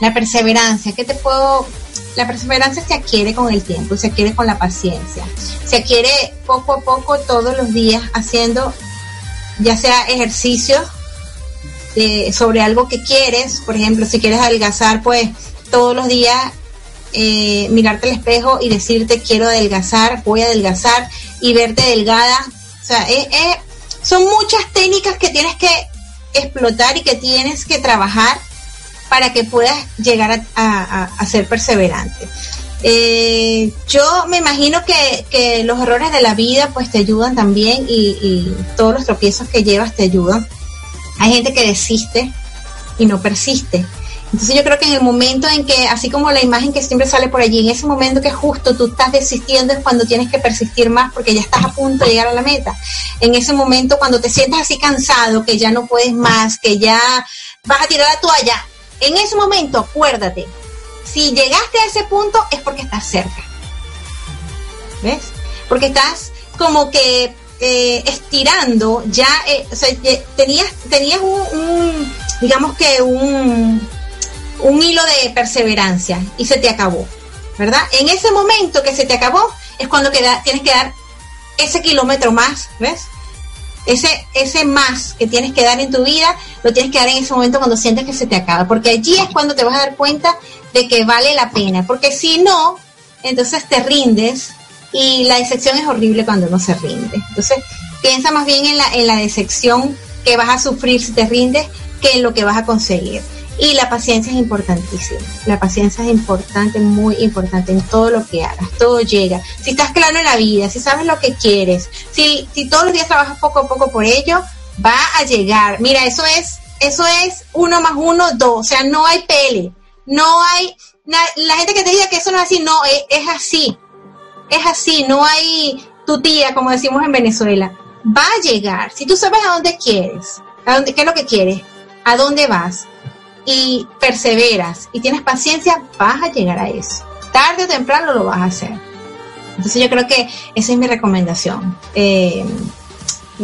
la perseverancia, ¿qué te puedo...? La perseverancia se adquiere con el tiempo, se adquiere con la paciencia, se adquiere poco a poco todos los días haciendo ya sea sobre algo que quieres, por ejemplo, si quieres adelgazar, pues todos los días eh, mirarte al espejo y decirte quiero adelgazar, voy a adelgazar y verte delgada. O sea, son muchas técnicas que tienes que explotar y que tienes que trabajar para que puedas llegar a, ser perseverante. Eh, yo me imagino que, los errores de la vida pues te ayudan también y, y todos los tropiezos que llevas te ayudan Hay gente que desiste y no persiste. Entonces yo creo que en el momento en que, así como la imagen que siempre sale por allí, en ese momento que justo tú estás desistiendo es cuando tienes que persistir más porque ya estás a punto de llegar a la meta. En ese momento cuando te sientas así cansado, que ya no puedes más, que ya vas a tirar la toalla, en ese momento acuérdate, si llegaste a ese punto es porque estás cerca. ¿Ves? Porque estás como que eh, estirando, ya, eh, sea, tenías, tenías un, digamos que un, un hilo de perseverancia y se te acabó, ¿verdad? En ese momento que se te acabó es cuando queda, tienes que dar ese kilómetro más, ¿ves? Ese, ese más que tienes que dar en tu vida, lo tienes que dar en ese momento cuando sientes que se te acaba, porque allí es cuando te vas a dar cuenta de que vale la pena, porque si no, entonces te rindes y la decepción es horrible cuando no se rinde. Entonces, piensa más bien en la, en la decepción que vas a sufrir si te rindes que en lo que vas a conseguir. Y la paciencia es importantísima. La paciencia es importante, muy importante en todo lo que hagas. Todo llega. Si estás claro en la vida, si sabes lo que quieres, si, si todos los días trabajas poco a poco por ello, va a llegar. Mira, eso es, eso es uno más uno, dos. O sea, no hay pele. No hay, la gente que te diga que eso no es así, no, es así es así, no hay tu tía, como decimos en Venezuela. Va a llegar. Si tú sabes a dónde quieres, a dónde, qué es lo que quieres, a dónde vas y perseveras y tienes paciencia, vas a llegar a eso. Tarde o temprano lo vas a hacer. Entonces yo creo que esa es mi recomendación. Eh,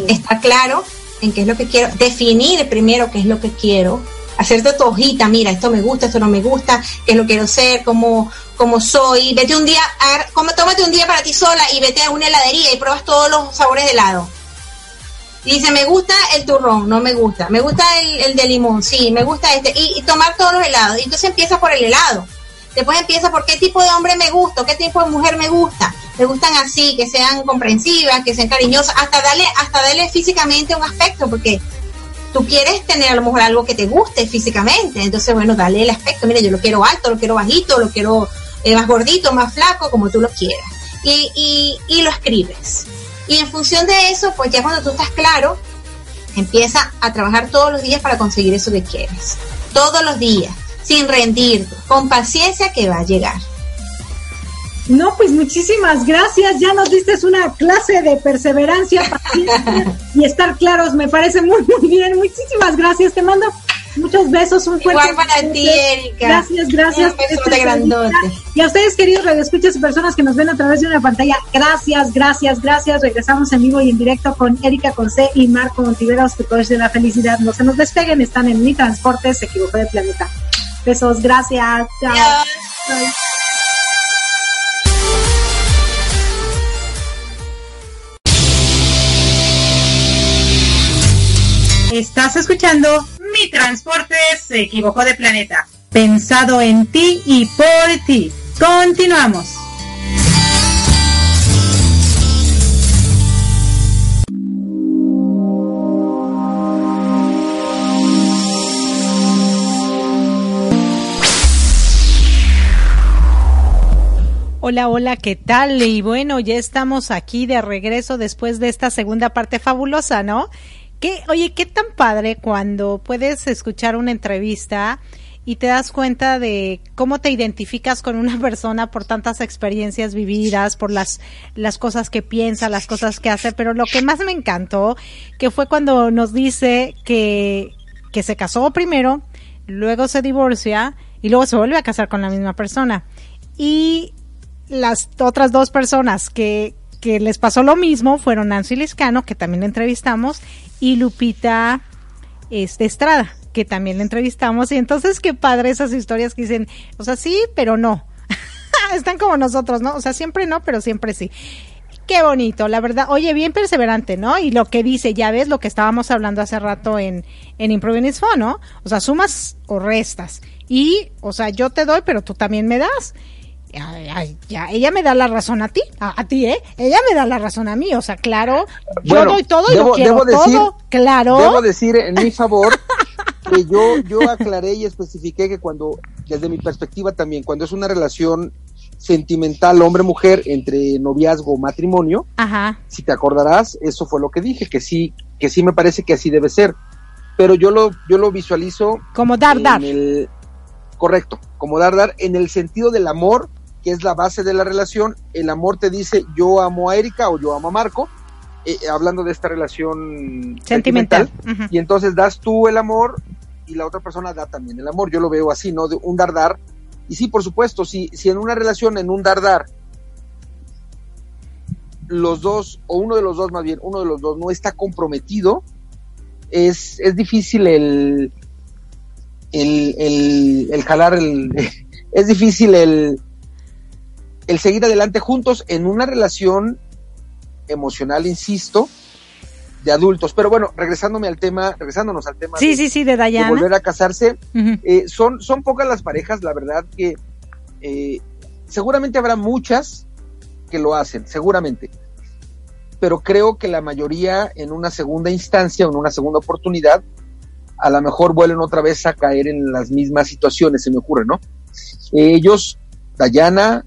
estar claro en qué es lo que quiero, definir primero qué es lo que quiero, hacerte tu hojita, mira, esto me gusta, esto no me gusta, qué lo quiero ser, cómo, cómo soy, vete un día, a, como, tómate un día para ti sola y vete a una heladería y pruebas todos los sabores de helado. Dice, me gusta el turrón, no me gusta, me gusta el, de limón, sí, me gusta este, y, tomar todos los helados. Y entonces empieza por el helado. Después empieza por qué tipo de hombre me gusta, qué tipo de mujer me gusta. Me gustan así, que sean comprensivas, que sean cariñosas, hasta darle, hasta darle físicamente un aspecto, porque tú quieres tener a lo mejor algo que te guste físicamente, entonces bueno, dale el aspecto, mira, yo lo quiero alto, lo quiero bajito, lo quiero eh, más gordito, más flaco, como tú lo quieras. Y, y, y lo escribes. Y en función de eso, pues ya cuando tú estás claro, empieza a trabajar todos los días para conseguir eso que quieres. Todos los días, sin rendirte, con paciencia que va a llegar. No, pues muchísimas gracias. Ya nos diste una clase de perseverancia, paciencia *laughs* y estar claros. Me parece muy, muy bien. Muchísimas gracias. Te mando muchos besos, un fuerte Igual para ti, Erika. Gracias, gracias. Un grandote. Y a ustedes, queridos radioescuchas y personas que nos ven a través de una pantalla, gracias, gracias, gracias. Regresamos en vivo y en directo con Erika Conce y Marco Montiveros, tu coach de la felicidad. No se nos despeguen, están en mi transporte, se equivocó de planeta. Besos, gracias. Chao. Estás escuchando Mi Transporte se equivocó de planeta. Pensado en ti y por ti. Continuamos. Hola, hola, ¿qué tal? Y bueno, ya estamos aquí de regreso después de esta segunda parte fabulosa, ¿no? ¿Qué, oye, qué tan padre cuando puedes escuchar una entrevista y te das cuenta de cómo te identificas con una persona por tantas experiencias vividas, por las, las cosas que piensa, las cosas que hace, pero lo que más me encantó, que fue cuando nos dice que, se casó primero, luego se divorcia y luego se vuelve a casar con la misma persona. Y las otras dos personas que, que les pasó lo mismo fueron Nancy Liscano, que también entrevistamos, y Lupita este, Estrada, que también la entrevistamos. Y entonces qué padre esas historias que dicen, o sea, sí, pero no. *laughs* Están como nosotros, ¿no? O sea, siempre no, pero siempre sí. Qué bonito, la verdad. Oye, bien perseverante, ¿no? Y lo que dice, ya ves lo que estábamos hablando hace rato en, en Improving ¿no? O sea, sumas o restas. Y, o sea, yo te doy, pero tú también me das. Ay, ya, ella me da la razón a ti, a, ti, ¿eh? Ella me da la razón a mí, o sea, claro, yo Bueno, doy todo y debo- lo quiero debo decir- todo, claro. Debo decir en mi favor *laughs* que yo, yo aclaré y especifiqué que cuando, desde mi perspectiva también, cuando es una relación sentimental hombre-mujer entre noviazgo o matrimonio, Ajá, si te acordarás, eso fue lo que dije, que sí, que sí me parece que así debe ser. pero yo lo, yo lo visualizo como dar, en dar. el- correcto, como dar, dar, en el sentido del amor, que es la base de la relación. El amor te dice yo amo a Erika o yo amo a Marco, eh, hablando de esta relación Sentimental. Y entonces das tú el amor y la otra persona da también el amor. Yo lo veo así, ¿no? De un dar dar. Y sí, por supuesto, si, si en una relación, en un dar dar, los dos, o uno de los dos más bien, uno de los dos no está comprometido, es, es difícil el, el, el, el jalar el, *laughs* es difícil el, el seguir adelante juntos en una relación emocional, insisto, de adultos. Pero bueno, regresándome al tema, regresándonos al tema Sí, de, sí, sí, de de Dayana. volver a casarse, eh, son, son pocas las parejas, la verdad que eh, seguramente habrá muchas que lo hacen, seguramente. Pero creo que la mayoría en una segunda instancia o en una segunda oportunidad, a lo mejor vuelven otra vez a caer en las mismas situaciones, se me ocurre, ¿no? Ellos, Dayana,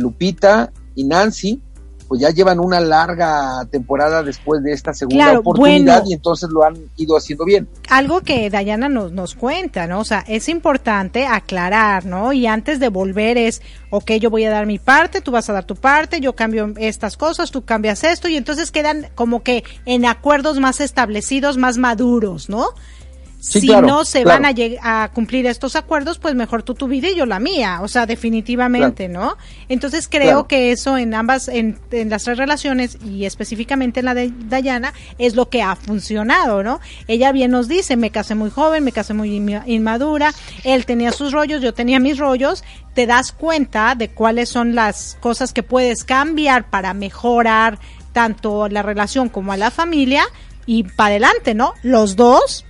Lupita y Nancy, pues ya llevan una larga temporada después de esta segunda Claro, oportunidad bueno. y entonces lo han ido haciendo bien. algo que Dayana nos, nos cuenta, ¿no? O sea, es importante aclarar, ¿no? Y antes de volver es, ok, yo voy a dar mi parte, tú vas a dar tu parte, yo cambio estas cosas, tú cambias esto, y entonces quedan como que en acuerdos más establecidos, más maduros, ¿no? Sí, si claro, no se claro. van a, a cumplir estos acuerdos, pues mejor tú tu vida y yo la mía, o sea, definitivamente, ¿no? Entonces creo que eso en ambas, en, en las tres relaciones y específicamente en la de Dayana, es lo que ha funcionado, ¿no? Ella bien nos dice, me casé muy joven, me casé muy inma- inmadura, él tenía sus rollos, yo tenía mis rollos, te das cuenta de cuáles son las cosas que puedes cambiar para mejorar tanto la relación como a la familia y para adelante, ¿no? Los dos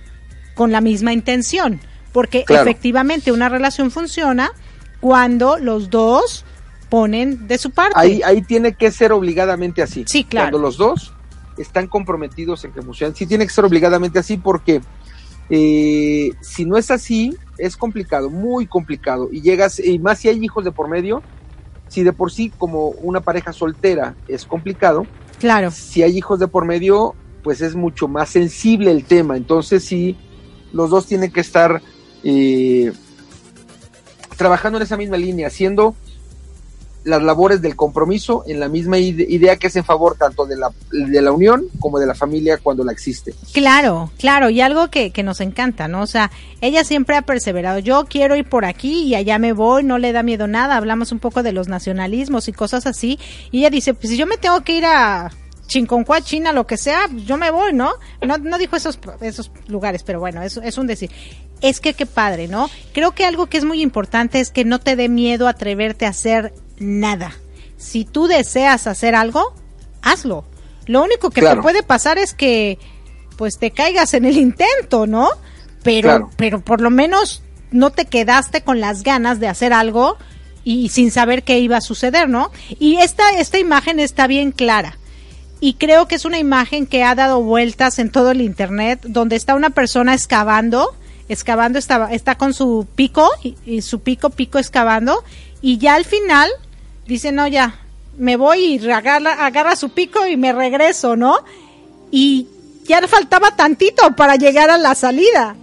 con la misma intención, porque Claro. efectivamente una relación funciona cuando los dos ponen de su parte. Ahí, ahí tiene que ser obligadamente así. Sí, claro. Cuando los dos están comprometidos en que funcionen, sí tiene que ser obligadamente así porque eh, si no es así, es complicado, muy complicado. Y llegas, y más si hay hijos de por medio, si de por sí como una pareja soltera es complicado, Claro. si hay hijos de por medio, pues es mucho más sensible el tema. Entonces sí, los dos tienen que estar eh, trabajando en esa misma línea, haciendo las labores del compromiso en la misma ide- idea que es en favor tanto de la, de la unión como de la familia cuando la existe. Claro, claro, y algo que, que nos encanta, ¿no? O sea, ella siempre ha perseverado, yo quiero ir por aquí y allá me voy, no le da miedo nada, hablamos un poco de los nacionalismos y cosas así, y ella dice, pues si yo me tengo que ir a Chinconcuá, China, lo que sea, yo me voy, ¿no? No, no dijo esos, esos lugares, pero bueno, es, es un decir. Es que qué padre, ¿no? Creo que algo que es muy importante es que no te dé miedo atreverte a hacer nada. Si tú deseas hacer algo, hazlo. Lo único que te puede pasar es que pues te caigas en el intento, ¿no? Pero Claro. pero por lo menos no te quedaste con las ganas de hacer algo y sin saber qué iba a suceder, ¿no? Y esta esta imagen está bien clara. Y creo que es una imagen que ha dado vueltas en todo el internet, donde está una persona excavando, excavando, está, está con su pico, y, y su pico, pico excavando, y ya al final dice, no, ya, me voy y agarra, agarra su pico y me regreso, ¿no? Y ya le faltaba tantito para llegar a la salida.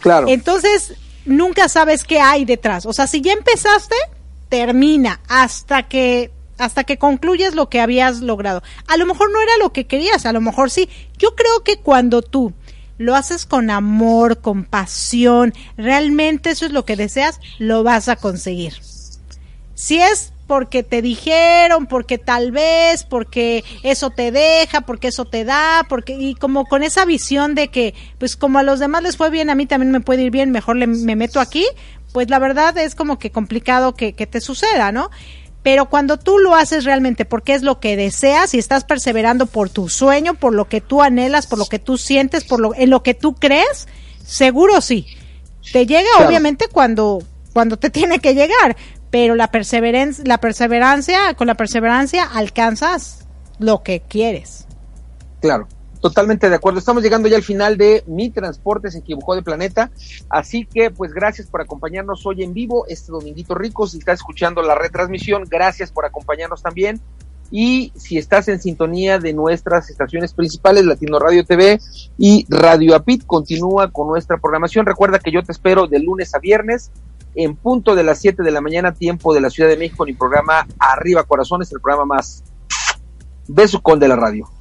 Claro. Entonces, nunca sabes qué hay detrás. O sea, si ya empezaste, termina hasta que hasta que concluyes lo que habías logrado. A lo mejor no era lo que querías, a lo mejor sí. Yo creo que cuando tú lo haces con amor, con pasión, realmente eso es lo que deseas, lo vas a conseguir. Si es porque te dijeron, porque tal vez, porque eso te deja, porque eso te da, porque y como con esa visión de que pues como a los demás les fue bien, a mí también me puede ir bien, mejor le- me meto aquí, pues la verdad es como que complicado que, que te suceda, ¿no? Pero cuando tú lo haces realmente porque es lo que deseas y estás perseverando por tu sueño, por lo que tú anhelas, por lo que tú sientes, por lo en lo que tú crees, seguro sí. Te llega Claro. obviamente cuando cuando te *laughs* tiene que llegar, pero la perseverancia, la perseverancia, con la perseverancia alcanzas lo que quieres. Claro, totalmente de acuerdo. Estamos llegando ya al final de Mi Transporte se equivocó de planeta. Así que, pues, gracias por acompañarnos hoy en vivo, este Dominguito Rico. Si está escuchando la retransmisión, gracias por acompañarnos también. y si estás en sintonía de nuestras estaciones principales, Latino Radio TV y Radio Apit, continúa con nuestra programación. Recuerda que yo te espero de lunes a viernes en punto de las 7 de la mañana, tiempo de la Ciudad de México, en mi programa Arriba Corazones, el programa más besucón de la radio.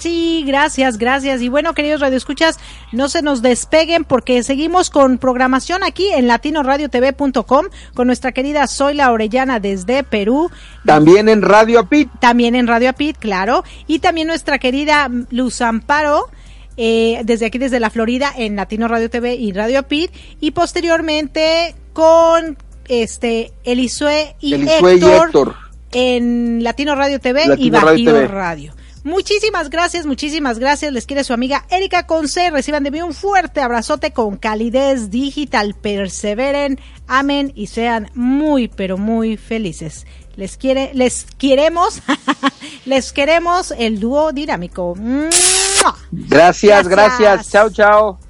Sí, gracias, gracias. Y bueno, queridos radioescuchas, no se nos despeguen porque seguimos con programación aquí en latinoradiotv.com con nuestra querida Zoila Orellana desde Perú. También en Radio Apit. También en Radio Apit, claro. Y también nuestra querida Luz Amparo. Eh, desde aquí, desde la Florida, en Latino Radio TV y Radio Apit. Y posteriormente con este Elisue y, Elisue Héctor, y Héctor en Latino Radio TV Latino y Bajío Radio Radio. Muchísimas gracias, muchísimas gracias. Les quiere su amiga Erika Conce. Reciban de mí un fuerte abrazote con calidez digital. Perseveren, amen y sean muy, pero muy felices. Les quiere, les queremos, *laughs* les queremos el dúo dinámico. Gracias, gracias. Gracias. Chao, chao.